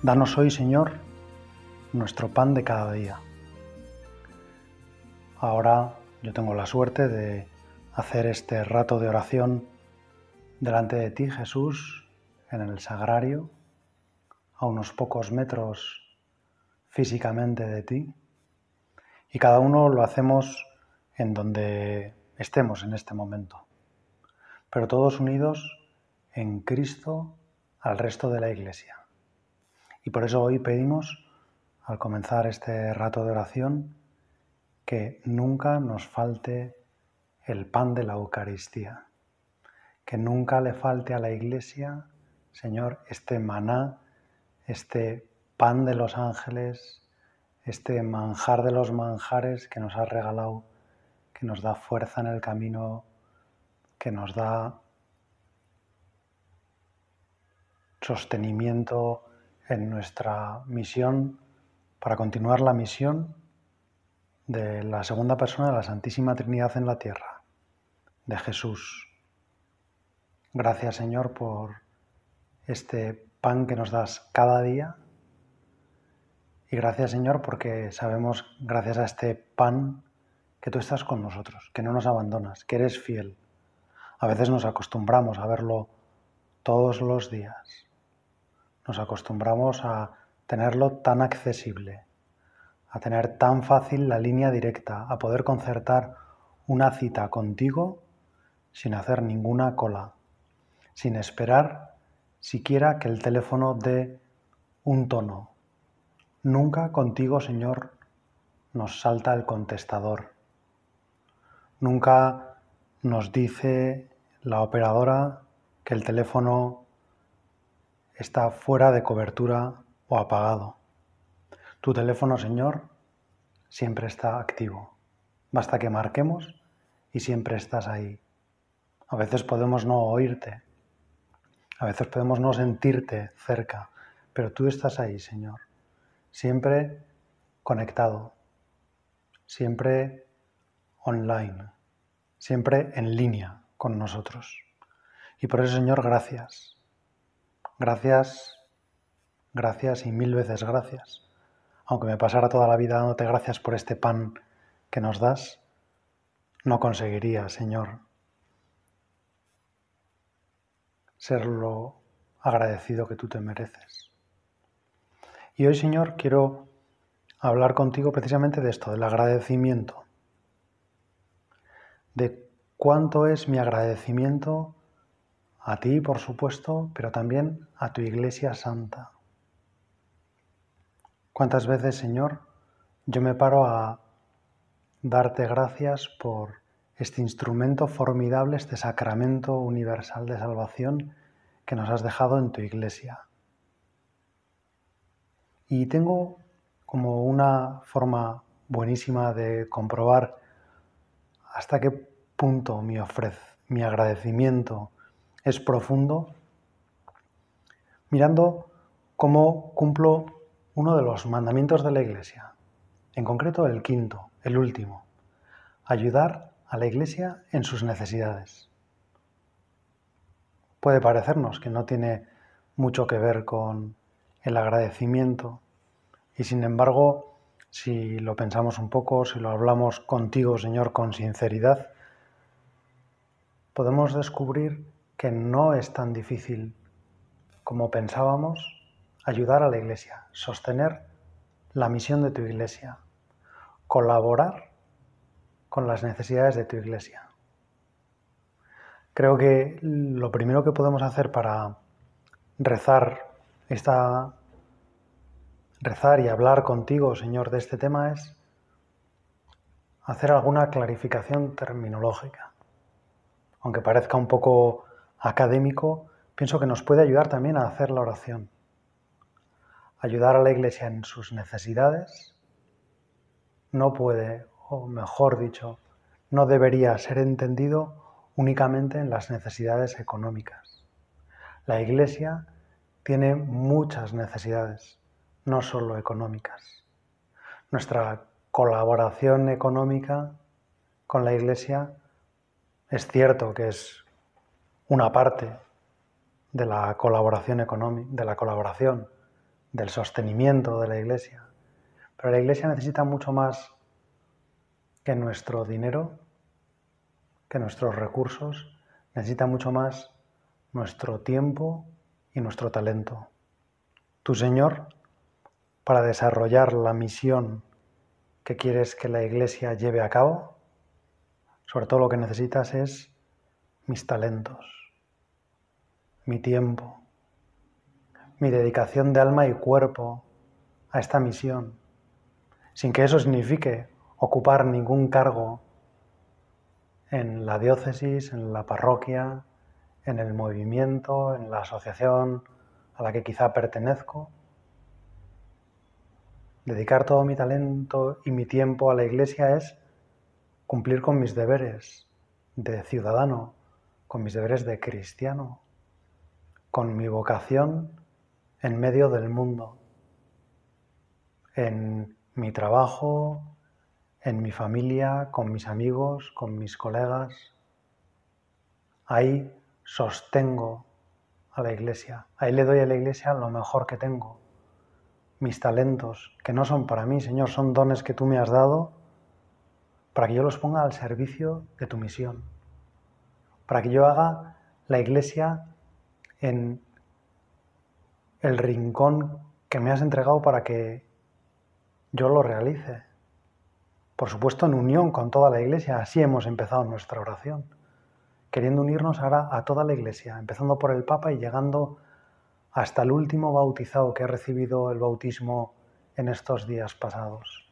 Danos hoy, Señor, nuestro pan de cada día. Ahora yo tengo la suerte de hacer este rato de oración delante de ti, Jesús, en el sagrario, a unos pocos metros físicamente de ti. Y cada uno lo hacemos en donde estemos en este momento, pero todos unidos en Cristo al resto de la Iglesia. Y por eso hoy pedimos, al comenzar este rato de oración, que nunca nos falte el pan de la Eucaristía, que nunca le falte a la Iglesia, Señor, este maná, este pan de los ángeles, este manjar de los manjares que nos has regalado, que nos da fuerza en el camino, que nos da sostenimiento en nuestra misión para continuar la misión de la segunda persona de la Santísima Trinidad en la tierra, de Jesús. Gracias Señor por este pan que nos das cada día y gracias Señor porque sabemos, gracias a este pan, que tú estás con nosotros, que no nos abandonas, que eres fiel. A veces nos acostumbramos a verlo todos los días nos acostumbramos a tenerlo tan accesible, a tener tan fácil la línea directa, a poder concertar una cita contigo sin hacer ninguna cola, sin esperar siquiera que el teléfono dé un tono. Nunca contigo, Señor, nos salta el contestador. Nunca nos dice la operadora que el teléfono está fuera de cobertura o apagado. Tu teléfono, Señor, siempre está activo. Basta que marquemos y siempre estás ahí. A veces podemos no oírte, a veces podemos no sentirte cerca, pero tú estás ahí, Señor. Siempre conectado, siempre online, siempre en línea con nosotros. Y por eso, Señor, gracias. Gracias, gracias y mil veces gracias. Aunque me pasara toda la vida dándote gracias por este pan que nos das, no conseguiría, Señor, ser lo agradecido que tú te mereces. Y hoy, Señor, quiero hablar contigo precisamente de esto, del agradecimiento, de cuánto es mi agradecimiento a ti, por supuesto, pero también a tu Iglesia Santa. ¿Cuántas veces, Señor, yo me paro a darte gracias por este instrumento formidable, este sacramento universal de salvación que nos has dejado en tu Iglesia? Y tengo como una forma buenísima de comprobar hasta qué punto mi ofrez, mi agradecimiento, es profundo, mirando cómo cumplo uno de los mandamientos de la Iglesia, en concreto el quinto, el último, ayudar a la Iglesia en sus necesidades. Puede parecernos que no tiene mucho que ver con el agradecimiento y sin embargo, si lo pensamos un poco, si lo hablamos contigo, Señor, con sinceridad, podemos descubrir que no es tan difícil como pensábamos ayudar a la Iglesia, sostener la misión de tu Iglesia, colaborar con las necesidades de tu Iglesia. Creo que lo primero que podemos hacer para rezar esta rezar y hablar contigo, Señor, de este tema es hacer alguna clarificación terminológica. Aunque parezca un poco académico, pienso que nos puede ayudar también a hacer la oración. Ayudar a la Iglesia en sus necesidades no puede, o mejor dicho, no debería ser entendido únicamente en las necesidades económicas. La Iglesia tiene muchas necesidades, no solo económicas. Nuestra colaboración económica con la Iglesia es cierto que es una parte de la colaboración económica, de la colaboración, del sostenimiento de la Iglesia. Pero la Iglesia necesita mucho más que nuestro dinero que nuestros recursos, necesita mucho más nuestro tiempo y nuestro talento. Tu Señor, para desarrollar la misión que quieres que la Iglesia lleve a cabo, sobre todo lo que necesitas es mis talentos, mi tiempo, mi dedicación de alma y cuerpo a esta misión, sin que eso signifique ocupar ningún cargo en la diócesis, en la parroquia, en el movimiento, en la asociación a la que quizá pertenezco. Dedicar todo mi talento y mi tiempo a la iglesia es cumplir con mis deberes de ciudadano, con mis deberes de cristiano, con mi vocación en medio del mundo, en mi trabajo, en mi familia, con mis amigos, con mis colegas. Ahí sostengo a la iglesia, ahí le doy a la iglesia lo mejor que tengo, mis talentos, que no son para mí, Señor, son dones que tú me has dado para que yo los ponga al servicio de tu misión, para que yo haga la iglesia en el rincón que me has entregado para que yo lo realice por supuesto en unión con toda la Iglesia. Así hemos empezado nuestra oración, queriendo unirnos ahora a toda la Iglesia, empezando por el Papa y llegando hasta el último bautizado que ha recibido el bautismo en estos días pasados.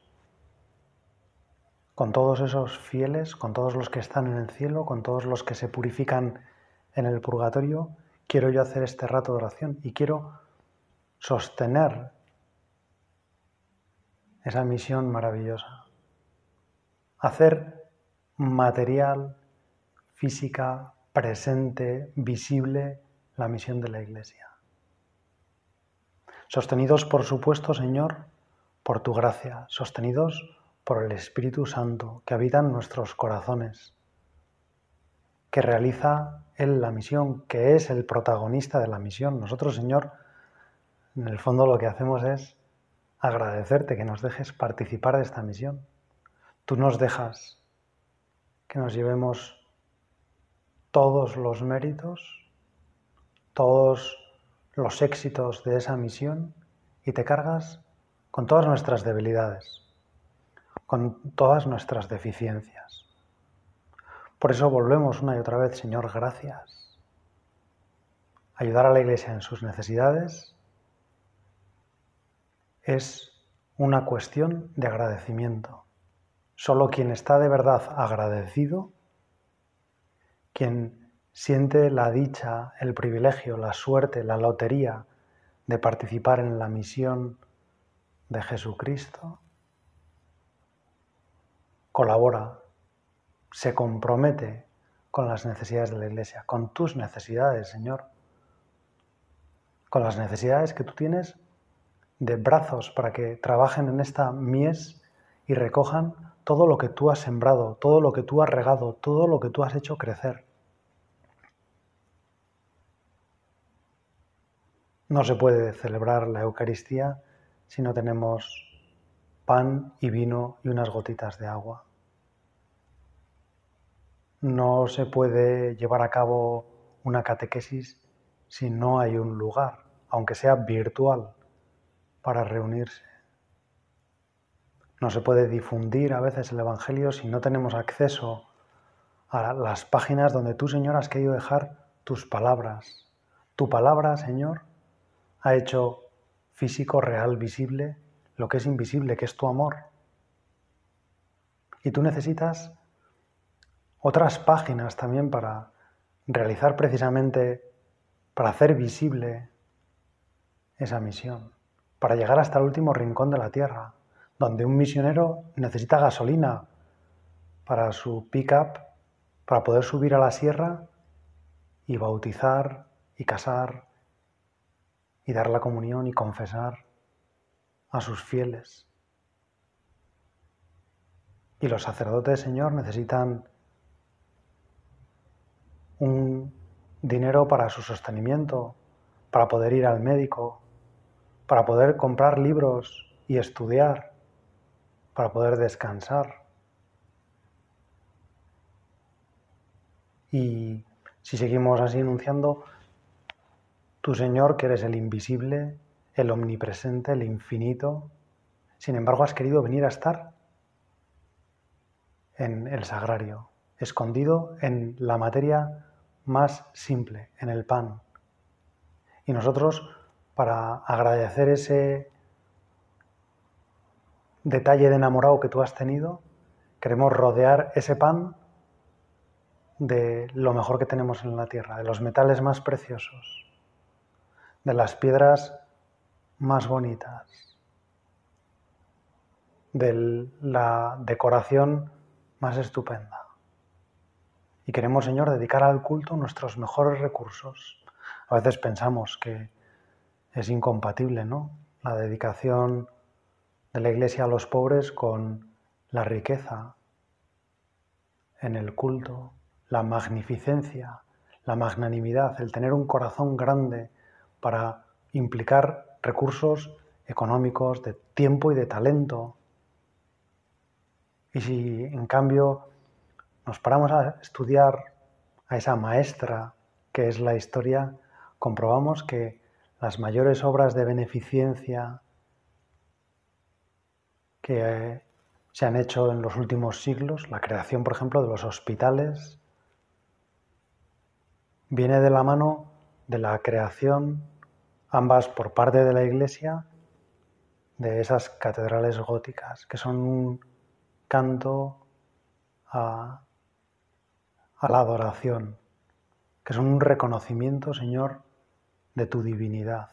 Con todos esos fieles, con todos los que están en el cielo, con todos los que se purifican en el purgatorio, quiero yo hacer este rato de oración y quiero sostener esa misión maravillosa hacer material, física, presente, visible la misión de la Iglesia. Sostenidos, por supuesto, Señor, por tu gracia, sostenidos por el Espíritu Santo que habita en nuestros corazones, que realiza Él la misión, que es el protagonista de la misión. Nosotros, Señor, en el fondo lo que hacemos es agradecerte que nos dejes participar de esta misión Tú nos dejas que nos llevemos todos los méritos, todos los éxitos de esa misión y te cargas con todas nuestras debilidades, con todas nuestras deficiencias. Por eso volvemos una y otra vez, Señor, gracias. Ayudar a la Iglesia en sus necesidades es una cuestión de agradecimiento. Solo quien está de verdad agradecido, quien siente la dicha, el privilegio, la suerte, la lotería de participar en la misión de Jesucristo, colabora, se compromete con las necesidades de la Iglesia, con tus necesidades, Señor, con las necesidades que tú tienes de brazos para que trabajen en esta mies y recojan todo lo que tú has sembrado, todo lo que tú has regado, todo lo que tú has hecho crecer. No se puede celebrar la Eucaristía si no tenemos pan y vino y unas gotitas de agua. No se puede llevar a cabo una catequesis si no hay un lugar, aunque sea virtual, para reunirse. No se puede difundir a veces el Evangelio si no tenemos acceso a las páginas donde tú, Señor, has querido dejar tus palabras. Tu palabra, Señor, ha hecho físico, real, visible, lo que es invisible, que es tu amor. Y tú necesitas otras páginas también para realizar precisamente para hacer visible esa misión, para llegar hasta el último rincón de la tierra, donde un misionero necesita gasolina para su pick-up, para poder subir a la sierra y bautizar y casar y dar la comunión y confesar a sus fieles. Y los sacerdotes, Señor, necesitan un dinero para su sostenimiento, para poder ir al médico, para poder comprar libros y estudiar, para poder descansar. Y si seguimos así enunciando, tu Señor, que eres el invisible, el omnipresente, el infinito, sin embargo has querido venir a estar en el sagrario, escondido en la materia más simple, en el pan. Y nosotros, para agradecer ese detalle de enamorado que tú has tenido, queremos rodear ese pan de lo mejor que tenemos en la tierra, de los metales más preciosos, de las piedras más bonitas, de la decoración más estupenda. Y queremos, Señor, dedicar al culto nuestros mejores recursos. A veces pensamos que es incompatible, ¿no? La dedicación de la Iglesia a los pobres con la riqueza en el culto, la magnificencia, la magnanimidad, el tener un corazón grande para implicar recursos económicos, de tiempo y de talento. Y si en cambio nos paramos a estudiar a esa maestra que es la historia, comprobamos que las mayores obras de beneficencia que se han hecho en los últimos siglos, la creación, por ejemplo, de los hospitales, viene de la mano de la creación, ambas por parte de la Iglesia, de esas catedrales góticas, que son un canto a a la adoración, que son un reconocimiento, Señor, de tu divinidad.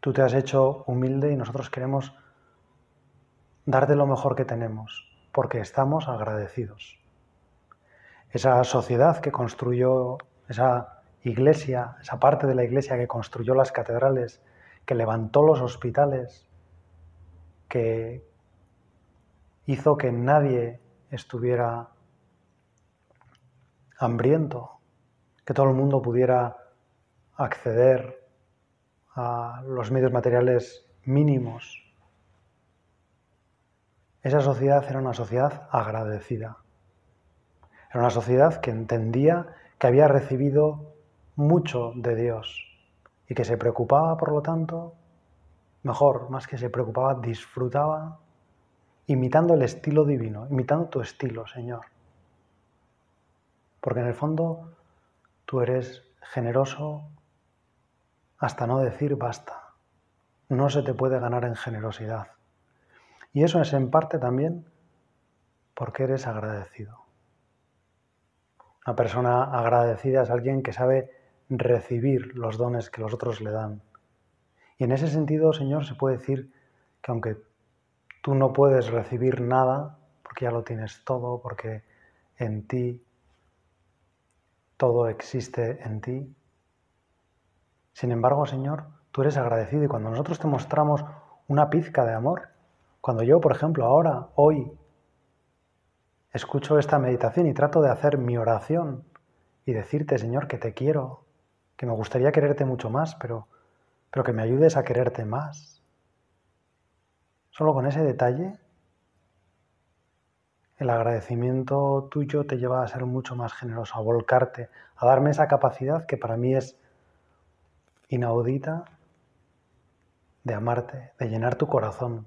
Tú te has hecho humilde y nosotros queremos darte lo mejor que tenemos, porque estamos agradecidos. Esa sociedad que construyó, esa iglesia, esa parte de la iglesia que construyó las catedrales, que levantó los hospitales, que hizo que nadie estuviera hambriento, que todo el mundo pudiera acceder a los medios materiales mínimos. Esa sociedad era una sociedad agradecida. Era una sociedad que entendía que había recibido mucho de Dios y que se preocupaba, por lo tanto, mejor, más que se preocupaba, disfrutaba imitando el estilo divino, imitando tu estilo, Señor. Porque en el fondo tú eres generoso hasta no decir basta. No se te puede ganar en generosidad. Y eso es en parte también porque eres agradecido. Una persona agradecida es alguien que sabe recibir los dones que los otros le dan. Y en ese sentido, Señor, se puede decir que aunque tú no puedes recibir nada, porque ya lo tienes todo, porque en ti todo existe en ti. Sin embargo, Señor, tú eres agradecido y cuando nosotros te mostramos una pizca de amor, cuando yo, por ejemplo, ahora, hoy, escucho esta meditación y trato de hacer mi oración y decirte, Señor, que te quiero, que me gustaría quererte mucho más, pero, pero que me ayudes a quererte más. Solo con ese detalle el agradecimiento tuyo te lleva a ser mucho más generoso, a volcarte, a darme esa capacidad que para mí es inaudita de amarte, de llenar tu corazón,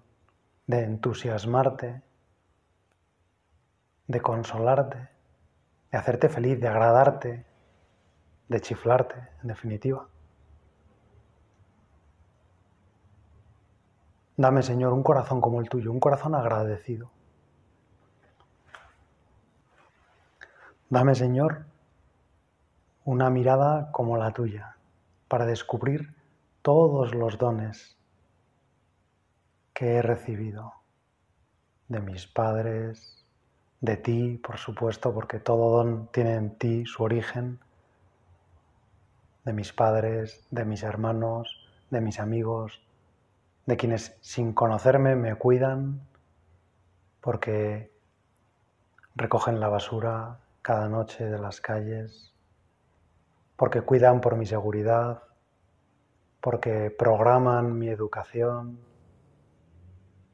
de entusiasmarte, de consolarte, de hacerte feliz, de agradarte, de chiflarte, en definitiva. Dame, Señor, un corazón como el tuyo, un corazón agradecido. Dame, Señor, una mirada como la tuya para descubrir todos los dones que he recibido de mis padres, de ti, por supuesto, porque todo don tiene en ti su origen, de mis padres, de mis hermanos, de mis amigos, de quienes sin conocerme me cuidan porque recogen la basura cada noche de las calles, porque cuidan por mi seguridad, porque programan mi educación.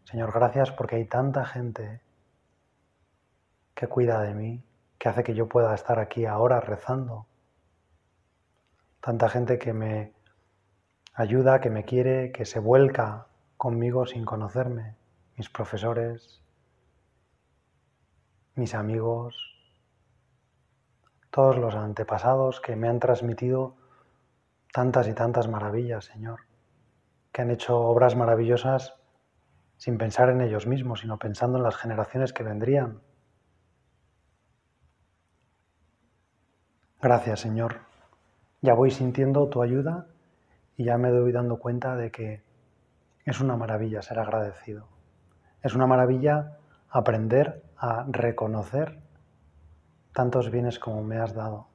Señor, gracias porque hay tanta gente que cuida de mí, que hace que yo pueda estar aquí ahora rezando. Tanta gente que me ayuda, que me quiere, que se vuelca conmigo sin conocerme, mis profesores, mis amigos, todos los antepasados que me han transmitido tantas y tantas maravillas, Señor, que han hecho obras maravillosas sin pensar en ellos mismos, sino pensando en las generaciones que vendrían. Gracias, Señor. Ya voy sintiendo tu ayuda y ya me doy dando cuenta de que es una maravilla ser agradecido. Es una maravilla aprender a reconocer tantos bienes como me has dado.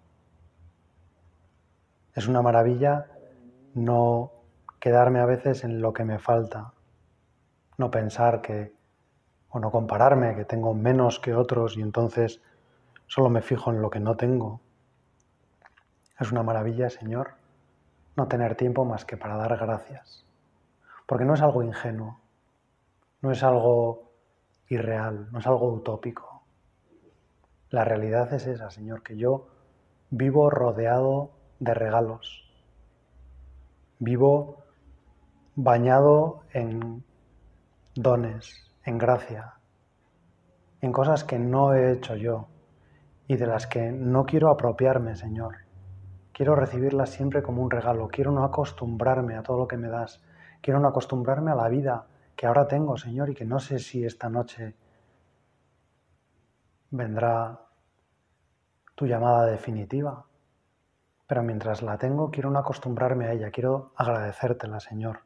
Es una maravilla no quedarme a veces en lo que me falta, no pensar que, o no compararme, que tengo menos que otros y entonces solo me fijo en lo que no tengo. Es una maravilla, Señor, no tener tiempo más que para dar gracias. Porque no es algo ingenuo, no es algo irreal, no es algo utópico. La realidad es esa, Señor, que yo vivo rodeado de regalos, vivo bañado en dones, en gracia, en cosas que no he hecho yo y de las que no quiero apropiarme, Señor. Quiero recibirlas siempre como un regalo, quiero no acostumbrarme a todo lo que me das, Quiero no acostumbrarme a la vida que ahora tengo, Señor, y que no sé si esta noche vendrá tu llamada definitiva. Pero mientras la tengo, quiero no acostumbrarme a ella, quiero agradecértela, Señor.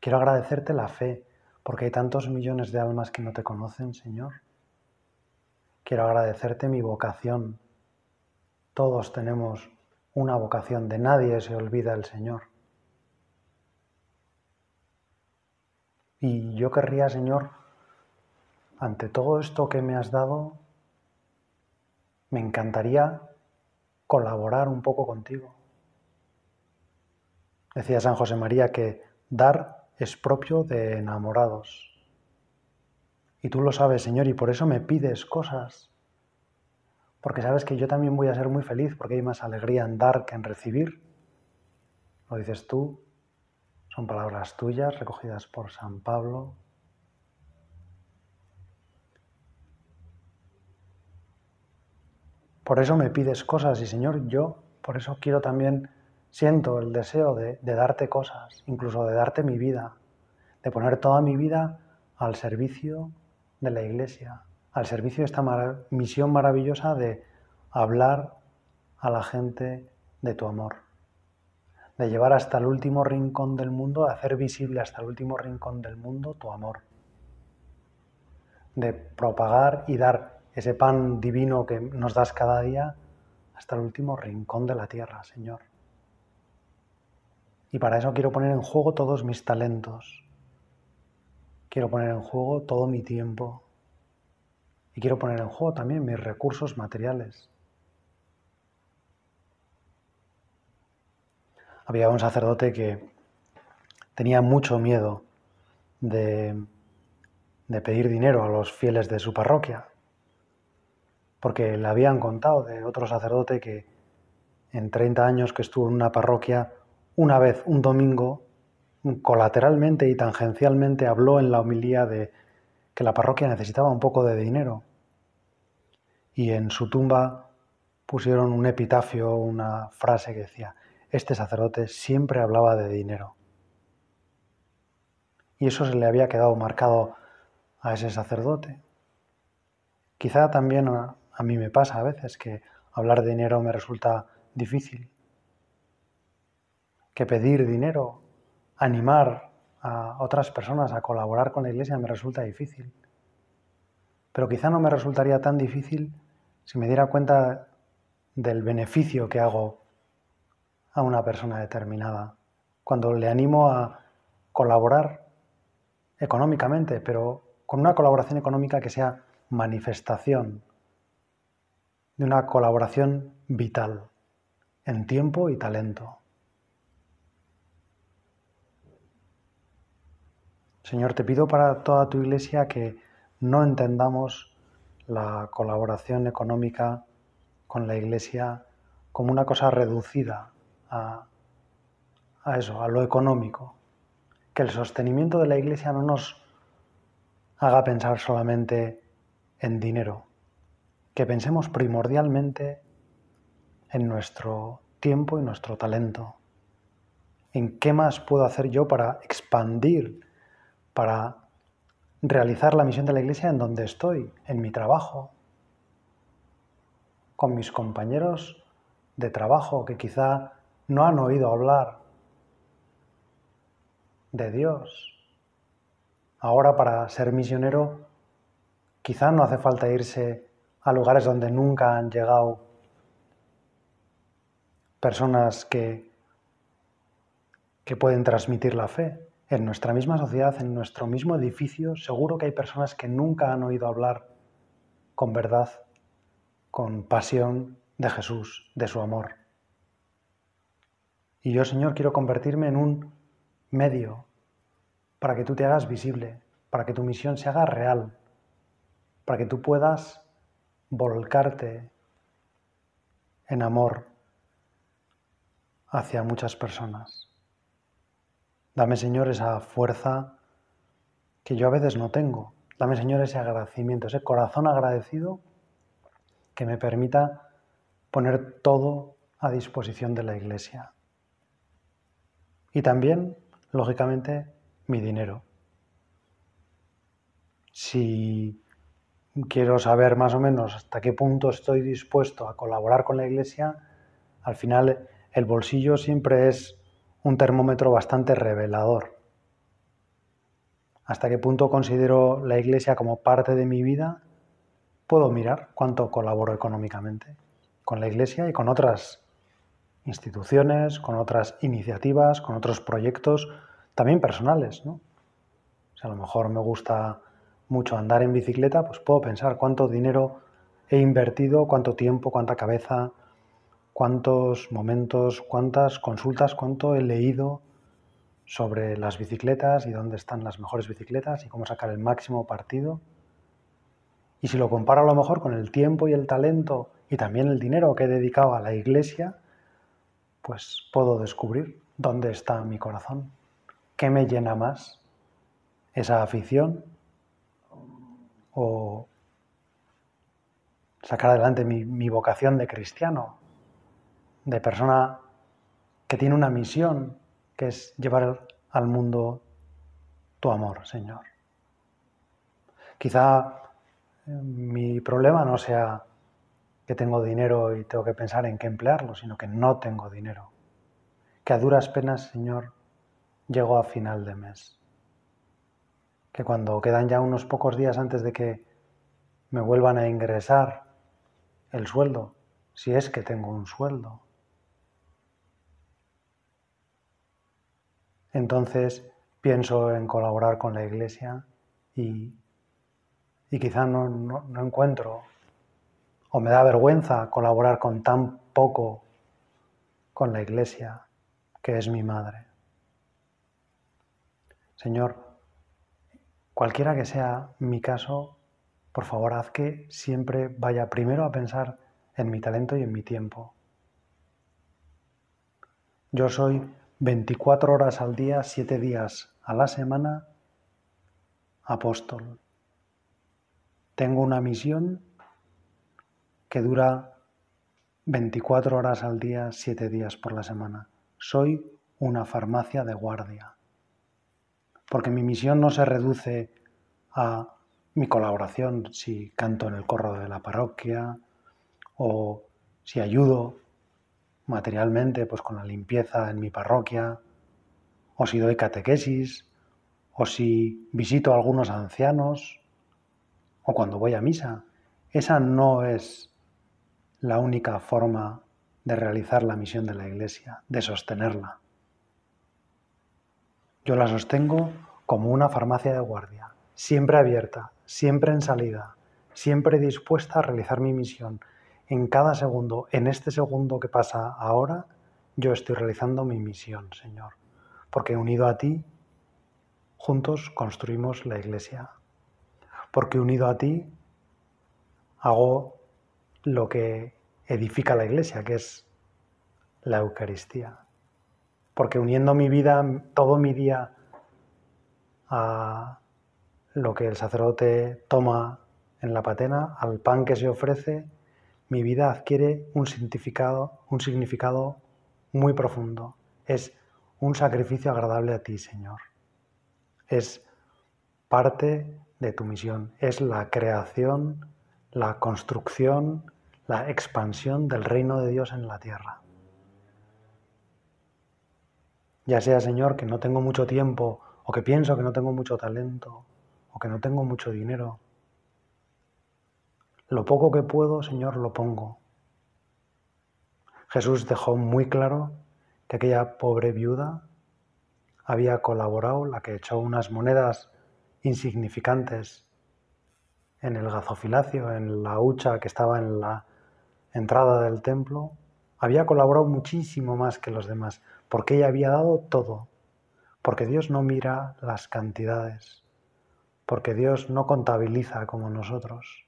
Quiero agradecerte la fe, porque hay tantos millones de almas que no te conocen, Señor. Quiero agradecerte mi vocación. Todos tenemos una vocación, de nadie se olvida el Señor. Y yo querría, Señor, ante todo esto que me has dado, me encantaría colaborar un poco contigo. Decía San José María que dar es propio de enamorados. Y tú lo sabes, Señor, y por eso me pides cosas. Porque sabes que yo también voy a ser muy feliz porque hay más alegría en dar que en recibir. Lo dices tú, son palabras tuyas recogidas por San Pablo. Por eso me pides cosas y Señor, yo por eso quiero también, siento el deseo de, darte cosas, incluso de darte mi vida, de poner toda mi vida al servicio de la Iglesia, al servicio de esta misión maravillosa de hablar a la gente de tu amor de llevar hasta el último rincón del mundo, de hacer visible hasta el último rincón del mundo tu amor, de propagar y dar ese pan divino que nos das cada día hasta el último rincón de la tierra, Señor. Y para eso quiero poner en juego todos mis talentos, quiero poner en juego todo mi tiempo. Y quiero poner en juego también mis recursos materiales. Había un sacerdote que tenía mucho miedo de, pedir dinero a los fieles de su parroquia, porque le habían contado de otro sacerdote que en 30 años que estuvo en una parroquia, una vez, un domingo, colateralmente y tangencialmente habló en la homilía de que la parroquia necesitaba un poco de dinero. Y en su tumba pusieron un epitafio, una frase que decía, este sacerdote siempre hablaba de dinero. Y eso se le había quedado marcado a ese sacerdote. Quizá también mí me pasa a veces que hablar de dinero me resulta difícil, que pedir dinero, animar a otras personas a colaborar con la iglesia me resulta difícil. Pero quizá no me resultaría tan difícil si me diera cuenta del beneficio que hago a una persona determinada, cuando le animo a colaborar económicamente, pero con una colaboración económica que sea manifestación de una colaboración vital en tiempo y talento. Señor, te pido para toda tu iglesia que no entendamos la colaboración económica con la iglesia como una cosa reducida a, a eso, a lo económico. Que el sostenimiento de la iglesia no nos haga pensar solamente en dinero, que pensemos primordialmente en nuestro tiempo y nuestro talento, en qué más puedo hacer yo para expandir, para realizar la misión de la iglesia en donde estoy, en mi trabajo, con mis compañeros de trabajo que quizá no han oído hablar de Dios, Ahora para ser misionero quizá no hace falta irse a lugares donde nunca han llegado personas que, que pueden transmitir la fe. En nuestra misma sociedad, en nuestro mismo edificio, seguro que hay personas que nunca han oído hablar con verdad, con pasión de Jesús, de su amor. Y yo, Señor, quiero convertirme en un medio para que tú te hagas visible, para que tu misión se haga real, para que tú puedas volcarte en amor hacia muchas personas. Dame, Señor, esa fuerza que yo a veces no tengo. Dame, Señor, ese agradecimiento, ese corazón agradecido que me permita poner todo a disposición de la Iglesia. Y también, lógicamente, mi dinero. Si quiero saber más o menos hasta qué punto estoy dispuesto a colaborar con la Iglesia, al final el bolsillo siempre es un termómetro bastante revelador. Hasta qué punto considero la Iglesia como parte de mi vida, puedo mirar cuánto colaboro económicamente con la Iglesia y con otras instituciones, con otras iniciativas, con otros proyectos también personales, ¿no? Si a lo mejor me gusta mucho andar en bicicleta, pues puedo pensar cuánto dinero he invertido, cuánto tiempo, cuánta cabeza, cuántos momentos, cuántas consultas, cuánto he leído sobre las bicicletas y dónde están las mejores bicicletas y cómo sacar el máximo partido. Y si lo comparo a lo mejor con el tiempo y el talento y también el dinero que he dedicado a la iglesia, pues puedo descubrir dónde está mi corazón. ¿Qué me llena más? ¿Esa afición? ¿O sacar adelante mi, vocación de cristiano? De persona que tiene una misión, que es llevar al mundo tu amor, Señor. Quizá eh, mi problema no sea que tengo dinero y tengo que pensar en qué emplearlo, sino que no tengo dinero. Que a duras penas, Señor, llego a final de mes. Que cuando quedan ya unos pocos días antes de que me vuelvan a ingresar el sueldo, si es que tengo un sueldo, entonces pienso en colaborar con la iglesia y, y quizá no, no encuentro o me da vergüenza colaborar con tan poco con la iglesia que es mi madre. Señor, cualquiera que sea mi caso, por favor haz que siempre vaya primero a pensar en mi talento y en mi tiempo. Yo soy 24 horas al día, 7 días a la semana, apóstol. Tengo una misión que dura 24 horas al día, 7 días por la semana. Soy una farmacia de guardia porque mi misión no se reduce a mi colaboración si canto en el corro de la parroquia o si ayudo materialmente, pues con la limpieza en mi parroquia, o si doy catequesis, o si visito a algunos ancianos, o cuando voy a misa. Esa no es la única forma de realizar la misión de la Iglesia, de sostenerla. Yo la sostengo como una farmacia de guardia, siempre abierta, siempre en salida, siempre dispuesta a realizar mi misión. En cada segundo, en este segundo que pasa ahora, yo estoy realizando mi misión, Señor, porque unido a ti, juntos construimos la iglesia, porque unido a ti hago lo que edifica la iglesia, que es la Eucaristía. Porque uniendo mi vida, todo mi día, a lo que el sacerdote toma en la patena, al pan que se ofrece, mi vida adquiere un significado, un significado muy profundo. Es un sacrificio agradable a ti, Señor. Es parte de tu misión. Es la creación, la construcción, la expansión del reino de Dios en la tierra. Ya sea, Señor, que no tengo mucho tiempo o que pienso que no tengo mucho talento o que no tengo mucho dinero. Lo poco que puedo, Señor, lo pongo. Jesús dejó muy claro que aquella pobre viuda había colaborado, la que echó unas monedas insignificantes en el gazofilacio, en la hucha que estaba en la entrada del templo, había colaborado muchísimo más que los demás, porque ella había dado todo, porque Dios no mira las cantidades, porque Dios no contabiliza como nosotros,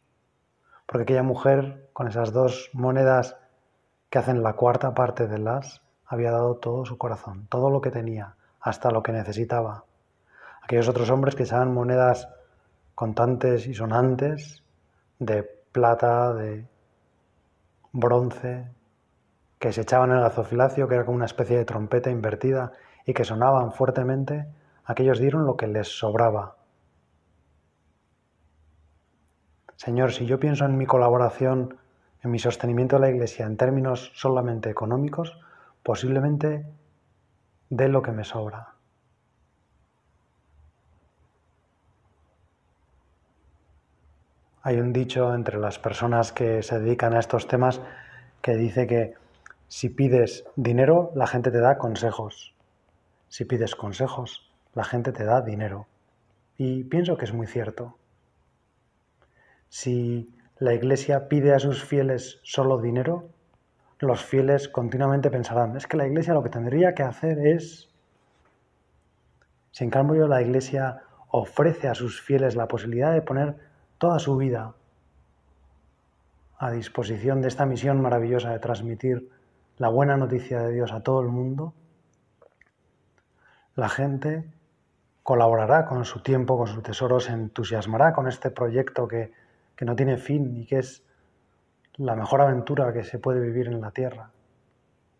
porque aquella mujer con esas dos monedas que hacen la cuarta parte de las, había dado todo su corazón, todo lo que tenía, hasta lo que necesitaba. Aquellos otros hombres que echaban monedas contantes y sonantes de plata, de bronce, que se echaban el gazofilacio, que era como una especie de trompeta invertida y que sonaban fuertemente, aquellos dieron lo que les sobraba. Señor, si yo pienso en mi colaboración, en mi sostenimiento de la Iglesia en términos solamente económicos, posiblemente dé lo que me sobra. Hay un dicho entre las personas que se dedican a estos temas que dice que si pides dinero, la gente te da consejos. Si pides consejos, la gente te da dinero. Y pienso que es muy cierto. Si la Iglesia pide a sus fieles solo dinero, los fieles continuamente pensarán, es que la Iglesia lo que tendría que hacer es... Si en cambio la Iglesia ofrece a sus fieles la posibilidad de poner toda su vida a disposición de esta misión maravillosa de transmitir la buena noticia de Dios a todo el mundo, la gente colaborará con su tiempo, con su tesoro, se entusiasmará con este proyecto que, que no tiene fin y que es la mejor aventura que se puede vivir en la tierra.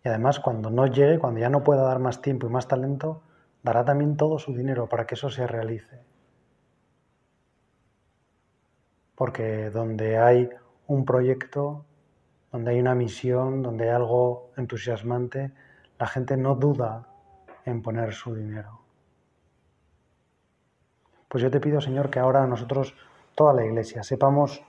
Y además cuando no llegue, cuando ya no pueda dar más tiempo y más talento, dará también todo su dinero para que eso se realice porque donde hay un proyecto, donde hay una misión, donde hay algo entusiasmante, la gente no duda en poner su dinero. Pues yo te pido, Señor, que ahora nosotros, toda la Iglesia, sepamos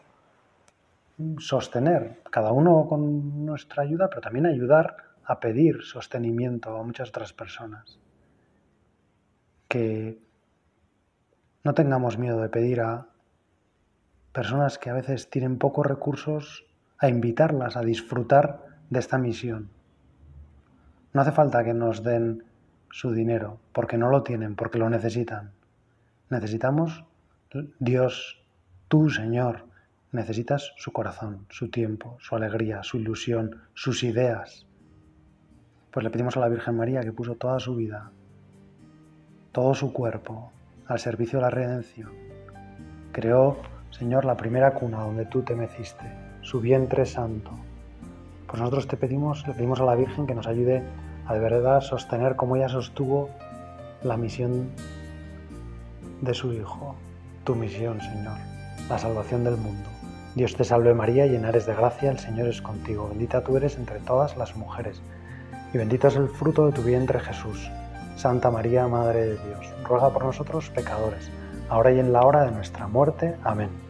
sostener, cada uno con nuestra ayuda, pero también ayudar a pedir sostenimiento a muchas otras personas. Que no tengamos miedo de pedir a personas que a veces tienen pocos recursos, a invitarlas a disfrutar de esta misión. No hace falta que nos den su dinero, porque no lo tienen, porque lo necesitan. Necesitamos Dios, tú Señor, necesitas su corazón, su tiempo, su alegría, su ilusión, sus ideas. Pues le pedimos a la Virgen María que puso toda su vida, todo su cuerpo al servicio de la redención. Creó Señor, la primera cuna donde tú te meciste, su vientre santo. Pues nosotros te pedimos, le pedimos a la Virgen que nos ayude a de verdad sostener como ella sostuvo la misión de su Hijo, tu misión, Señor, la salvación del mundo. Dios te salve María, llena eres de gracia, el Señor es contigo, bendita tú eres entre todas las mujeres, y bendito es el fruto de tu vientre Jesús. Santa María, Madre de Dios, ruega por nosotros pecadores, ahora y en la hora de nuestra muerte. Amén.